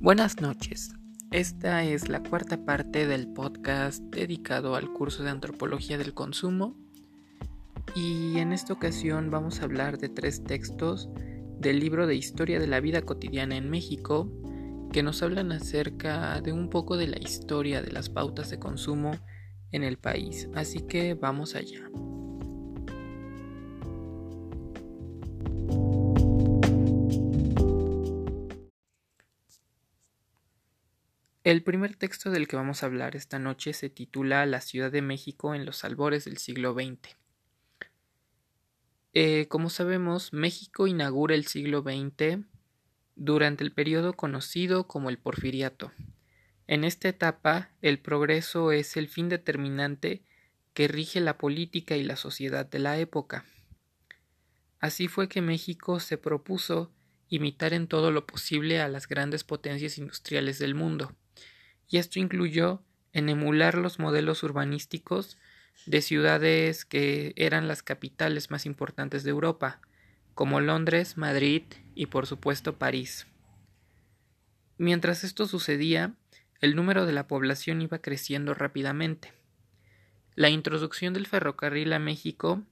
Buenas noches. Esta es la cuarta parte del podcast dedicado al curso de antropología del consumo y en esta ocasión vamos a hablar de tres textos del libro de historia de la vida cotidiana en México que nos hablan acerca de un poco de la historia de las pautas de consumo en el país. Así que vamos allá. El primer texto del que vamos a hablar esta noche se titula La Ciudad de México en los albores del siglo XX. Eh, como sabemos, México inaugura el siglo XX durante el periodo conocido como el Porfiriato. En esta etapa, el progreso es el fin determinante que rige la política y la sociedad de la época. Así fue que México se propuso imitar en todo lo posible a las grandes potencias industriales del mundo y esto incluyó en emular los modelos urbanísticos de ciudades que eran las capitales más importantes de Europa, como Londres, Madrid y por supuesto París. Mientras esto sucedía, el número de la población iba creciendo rápidamente. La introducción del ferrocarril a México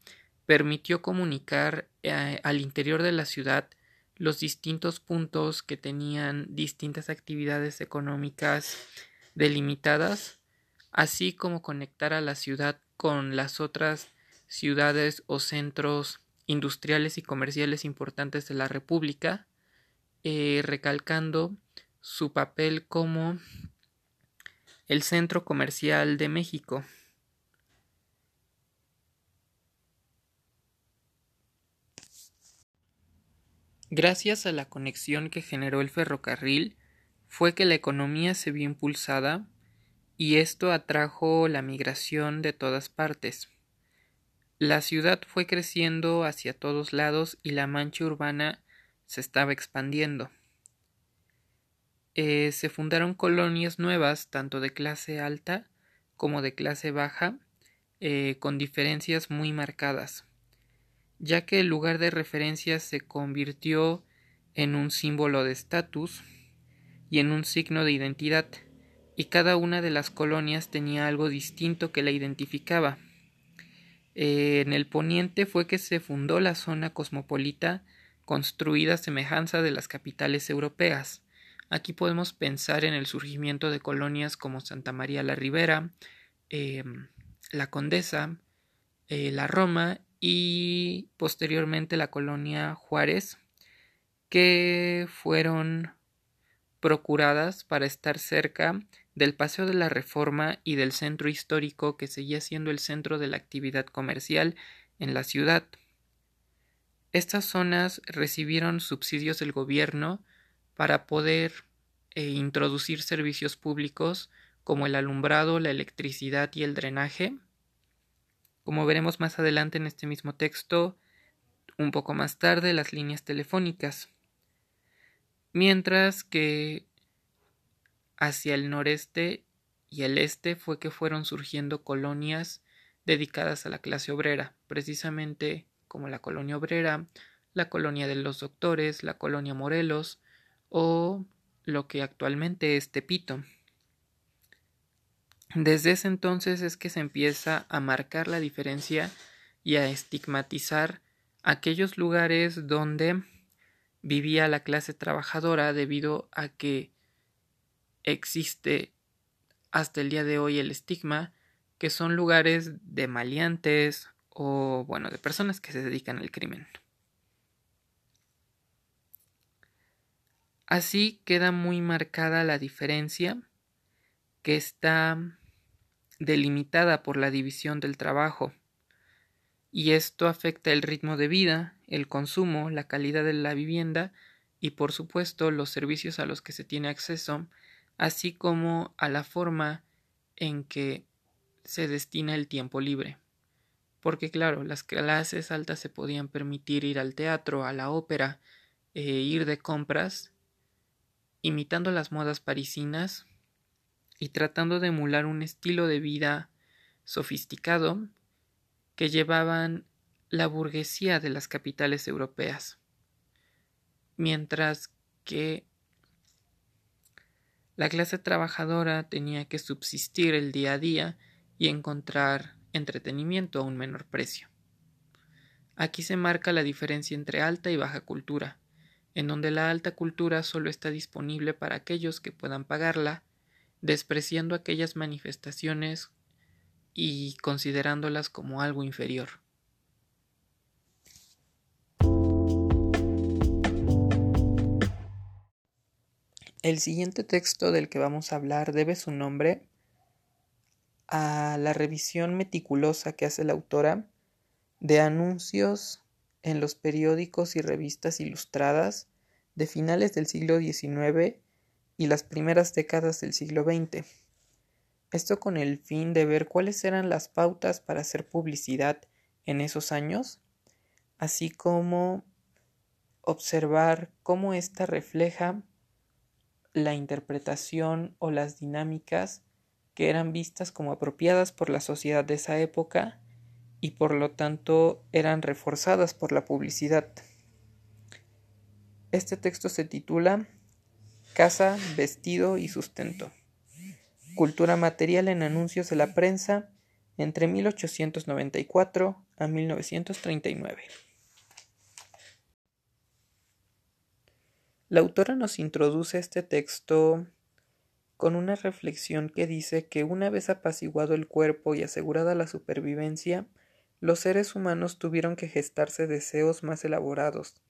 permitió comunicar eh, al interior de la ciudad los distintos puntos que tenían distintas actividades económicas delimitadas, así como conectar a la ciudad con las otras ciudades o centros industriales y comerciales importantes de la República, eh, recalcando su papel como el centro comercial de México. Gracias a la conexión que generó el ferrocarril, fue que la economía se vio impulsada y esto atrajo la migración de todas partes. La ciudad fue creciendo hacia todos lados y la mancha urbana se estaba expandiendo. Eh, se fundaron colonias nuevas, tanto de clase alta como de clase baja, eh, con diferencias muy marcadas, ya que el lugar de referencia se convirtió en un símbolo de estatus y en un signo de identidad, y cada una de las colonias tenía algo distinto que la identificaba. Eh, en el poniente fue que se fundó la zona cosmopolita construida a semejanza de las capitales europeas. Aquí podemos pensar en el surgimiento de colonias como Santa María la Ribera, em, la Condesa, eh, la Roma y posteriormente la colonia Juárez, que fueron procuradas para estar cerca del Paseo de la Reforma y del centro histórico que seguía siendo el centro de la actividad comercial en la ciudad. Estas zonas recibieron subsidios del gobierno para poder eh, introducir servicios públicos como el alumbrado, la electricidad y el drenaje. Como veremos más adelante en este mismo texto, un poco más tarde las líneas telefónicas mientras que hacia el noreste y el este fue que fueron surgiendo colonias dedicadas a la clase obrera, precisamente como la colonia obrera, la colonia de los doctores, la colonia Morelos o lo que actualmente es Tepito. Desde ese entonces es que se empieza a marcar la diferencia y a estigmatizar aquellos lugares donde vivía la clase trabajadora debido a que existe hasta el día de hoy el estigma que son lugares de maleantes o bueno de personas que se dedican al crimen. Así queda muy marcada la diferencia que está delimitada por la división del trabajo y esto afecta el ritmo de vida, el consumo, la calidad de la vivienda y por supuesto los servicios a los que se tiene acceso, así como a la forma en que se destina el tiempo libre. Porque claro, las clases altas se podían permitir ir al teatro, a la ópera, e ir de compras, imitando las modas parisinas y tratando de emular un estilo de vida sofisticado que llevaban la burguesía de las capitales europeas, mientras que La clase trabajadora tenía que subsistir el día a día y encontrar entretenimiento a un menor precio. Aquí se marca la diferencia entre alta y baja cultura, en donde la alta cultura solo está disponible para aquellos que puedan pagarla, despreciando aquellas manifestaciones y considerándolas como algo inferior. El siguiente texto del que vamos a hablar debe su nombre a la revisión meticulosa que hace la autora de anuncios en los periódicos y revistas ilustradas de finales del siglo XIX y las primeras décadas del siglo XX. Esto con el fin de ver cuáles eran las pautas para hacer publicidad en esos años, así como observar cómo ésta refleja la interpretación o las dinámicas que eran vistas como apropiadas por la sociedad de esa época y por lo tanto eran reforzadas por la publicidad. Este texto se titula Casa, vestido y sustento. Cultura material en anuncios de la prensa entre 1894 a 1939. La autora nos introduce este texto con una reflexión que dice que una vez apaciguado el cuerpo y asegurada la supervivencia, los seres humanos tuvieron que gestarse deseos más elaborados.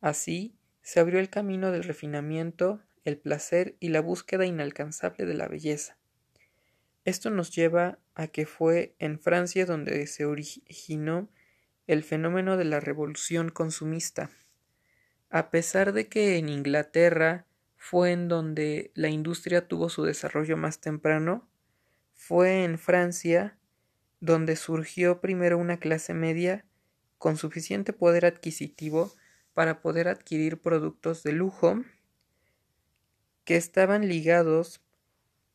Así, se abrió el camino del refinamiento, el placer y la búsqueda inalcanzable de la belleza. Esto nos lleva a que fue en Francia donde se originó el fenómeno de la revolución consumista, a pesar de que en Inglaterra fue en donde la industria tuvo su desarrollo más temprano, fue en Francia donde surgió primero una clase media con suficiente poder adquisitivo para poder adquirir productos de lujo que estaban ligados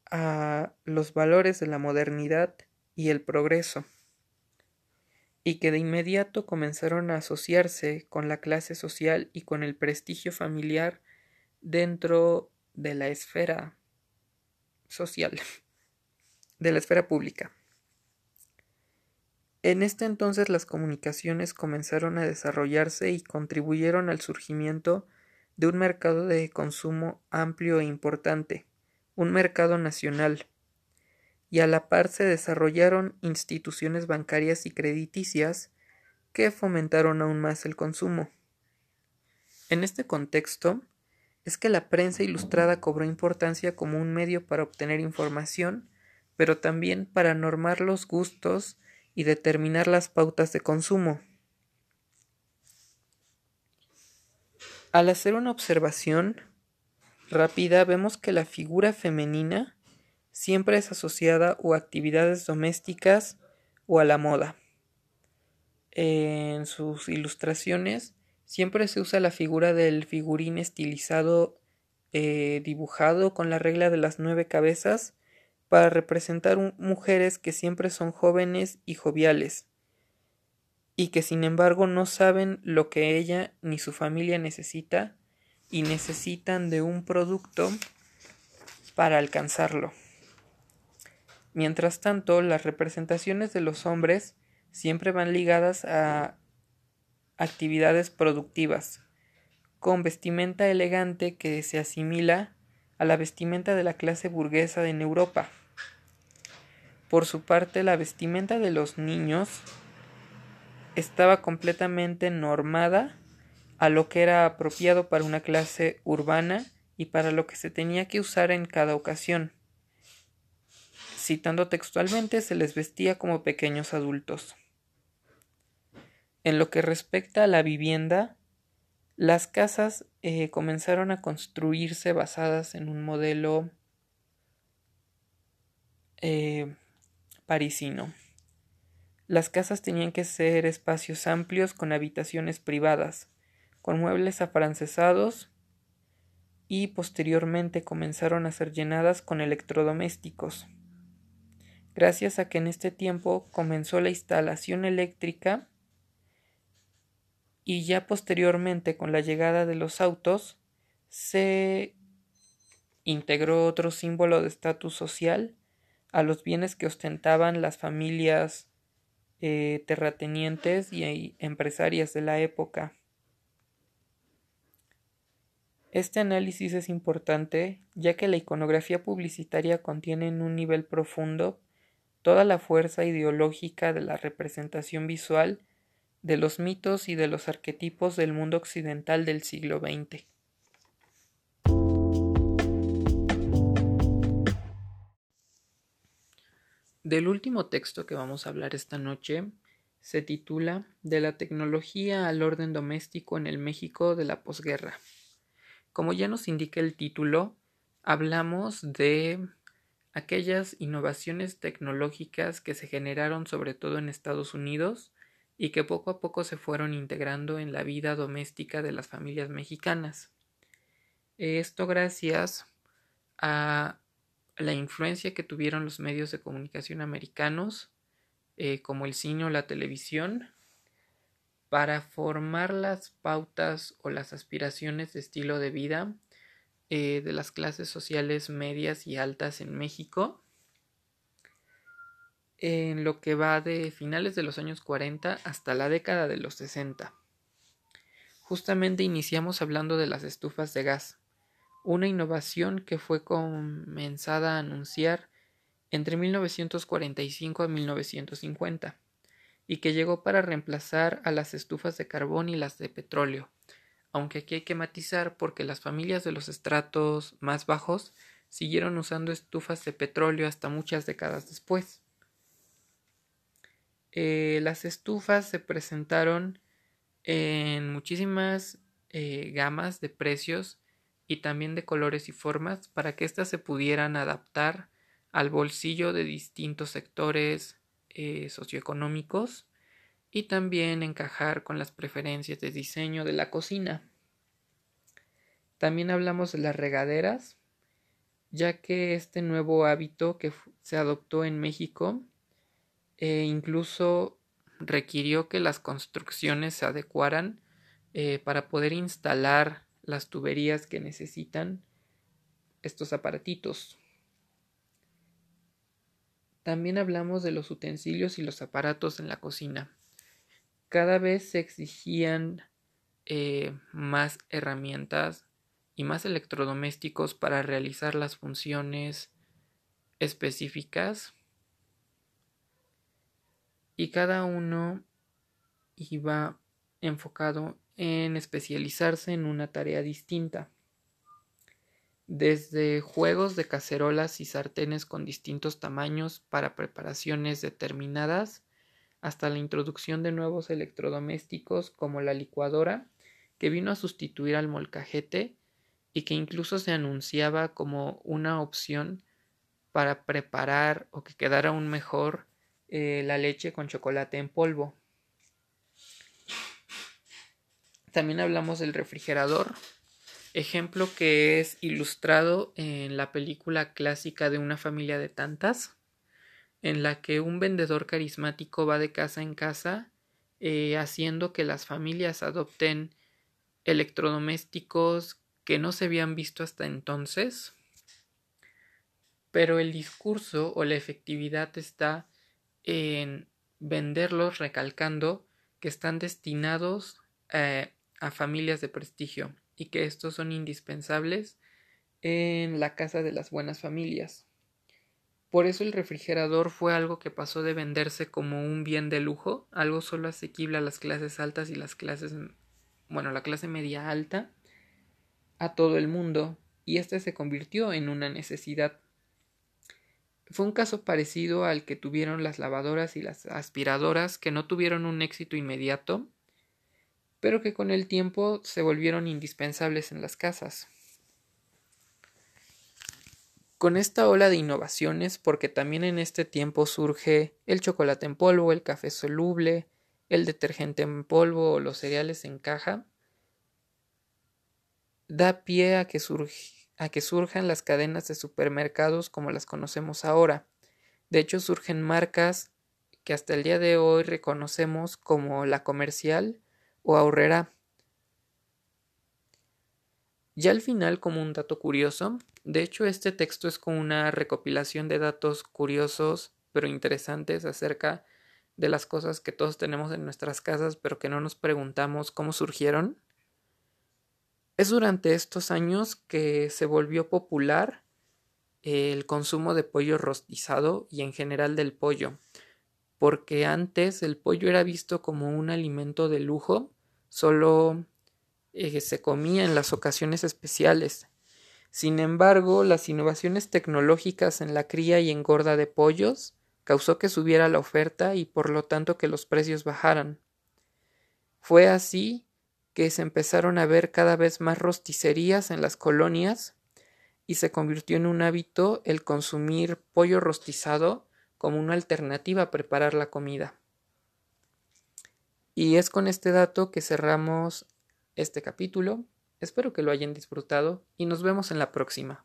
a los valores de la modernidad y el progreso y que de inmediato comenzaron a asociarse con la clase social y con el prestigio familiar dentro de la esfera social, de la esfera pública. En este entonces las comunicaciones comenzaron a desarrollarse y contribuyeron al surgimiento un mercado de consumo amplio e importante, un mercado nacional, y a la par se desarrollaron instituciones bancarias y crediticias que fomentaron aún más el consumo. En este contexto, es que la prensa ilustrada cobró importancia como un medio para obtener información, pero también para normar los gustos y determinar las pautas de consumo. Al hacer una observación rápida vemos que la figura femenina siempre es asociada a actividades domésticas o a la moda. En sus ilustraciones siempre se usa la figura del figurín estilizado eh, dibujado con la regla de las nueve cabezas para representar mujeres que siempre son jóvenes y joviales y que sin embargo no saben lo que ella ni su familia necesita y necesitan de un producto para alcanzarlo. Mientras tanto, las representaciones de los hombres siempre van ligadas a actividades productivas, con vestimenta elegante que se asimila a la vestimenta de la clase burguesa en Europa. Por su parte, la vestimenta de los niños estaba completamente normada a lo que era apropiado para una clase urbana y para lo que se tenía que usar en cada ocasión. Citando textualmente, se les vestía como pequeños adultos. En lo que respecta a la vivienda, las casas eh, comenzaron a construirse basadas en un modelo eh, parisino. Las casas tenían que ser espacios amplios con habitaciones privadas, con muebles afrancesados y posteriormente comenzaron a ser llenadas con electrodomésticos. Gracias a que en este tiempo comenzó la instalación eléctrica y ya posteriormente con la llegada de los autos se integró otro símbolo de estatus social a los bienes que ostentaban las familias eh, terratenientes y empresarias de la época. Este análisis es importante ya que la iconografía publicitaria contiene en un nivel profundo toda la fuerza ideológica de la representación visual de los mitos y de los arquetipos del mundo occidental del siglo XX. Del último texto que vamos a hablar esta noche se titula De la tecnología al orden doméstico en el México de la posguerra. Como ya nos indica el título, hablamos de aquellas innovaciones tecnológicas que se generaron sobre todo en Estados Unidos y que poco a poco se fueron integrando en la vida doméstica de las familias mexicanas. Esto gracias a la influencia que tuvieron los medios de comunicación americanos, eh, como el cine o la televisión, para formar las pautas o las aspiraciones de estilo de vida eh, de las clases sociales medias y altas en México, en lo que va de finales de los años 40 hasta la década de los 60. Justamente iniciamos hablando de las estufas de gas, una innovación que fue comenzada a anunciar entre 1945 a 1950 y que llegó para reemplazar a las estufas de carbón y las de petróleo, aunque aquí hay que matizar porque las familias de los estratos más bajos siguieron usando estufas de petróleo hasta muchas décadas después. Eh, las estufas se presentaron en muchísimas eh, gamas de precios y también de colores y formas para que éstas se pudieran adaptar al bolsillo de distintos sectores eh, socioeconómicos y también encajar con las preferencias de diseño de la cocina. También hablamos de las regaderas, ya que este nuevo hábito que se adoptó en México eh, incluso requirió que las construcciones se adecuaran eh, para poder instalar las tuberías que necesitan estos aparatitos. También hablamos de los utensilios y los aparatos en la cocina. Cada vez se exigían eh, más herramientas y más electrodomésticos para realizar las funciones específicas y cada uno iba enfocado en especializarse en una tarea distinta desde juegos de cacerolas y sartenes con distintos tamaños para preparaciones determinadas, hasta la introducción de nuevos electrodomésticos como la licuadora, que vino a sustituir al molcajete y que incluso se anunciaba como una opción para preparar o que quedara aún mejor eh, la leche con chocolate en polvo. También hablamos del refrigerador, ejemplo que es ilustrado en la película clásica de una familia de tantas, en la que un vendedor carismático va de casa en casa eh, haciendo que las familias adopten electrodomésticos que no se habían visto hasta entonces, pero el discurso o la efectividad está en venderlos recalcando que están destinados eh, a familias de prestigio y que estos son indispensables en la casa de las buenas familias. Por eso el refrigerador fue algo que pasó de venderse como un bien de lujo, algo solo asequible a las clases altas y las clases, bueno, la clase media alta, a todo el mundo, y este se convirtió en una necesidad. Fue un caso parecido al que tuvieron las lavadoras y las aspiradoras, que no tuvieron un éxito inmediato, pero que con el tiempo se volvieron indispensables en las casas. Con esta ola de innovaciones, porque también en este tiempo surge el chocolate en polvo, el café soluble, el detergente en polvo o los cereales en caja, da pie a que, a que surjan las cadenas de supermercados como las conocemos ahora. De hecho, surgen marcas que hasta el día de hoy reconocemos como la comercial, o ahorrera. Ya al final, como un dato curioso, de hecho este texto es como una recopilación de datos curiosos pero interesantes acerca de las cosas que todos tenemos en nuestras casas pero que no nos preguntamos cómo surgieron. Es durante estos años que se volvió popular el consumo de pollo rostizado y en general del pollo, porque antes el pollo era visto como un alimento de lujo, solo eh, se comía en las ocasiones especiales. Sin embargo, las innovaciones tecnológicas en la cría y engorda de pollos causó que subiera la oferta y por lo tanto que los precios bajaran. Fue así que se empezaron a ver cada vez más rosticerías en las colonias y se convirtió en un hábito el consumir pollo rostizado como una alternativa a preparar la comida. Y es con este dato que cerramos este capítulo. Espero que lo hayan disfrutado y nos vemos en la próxima.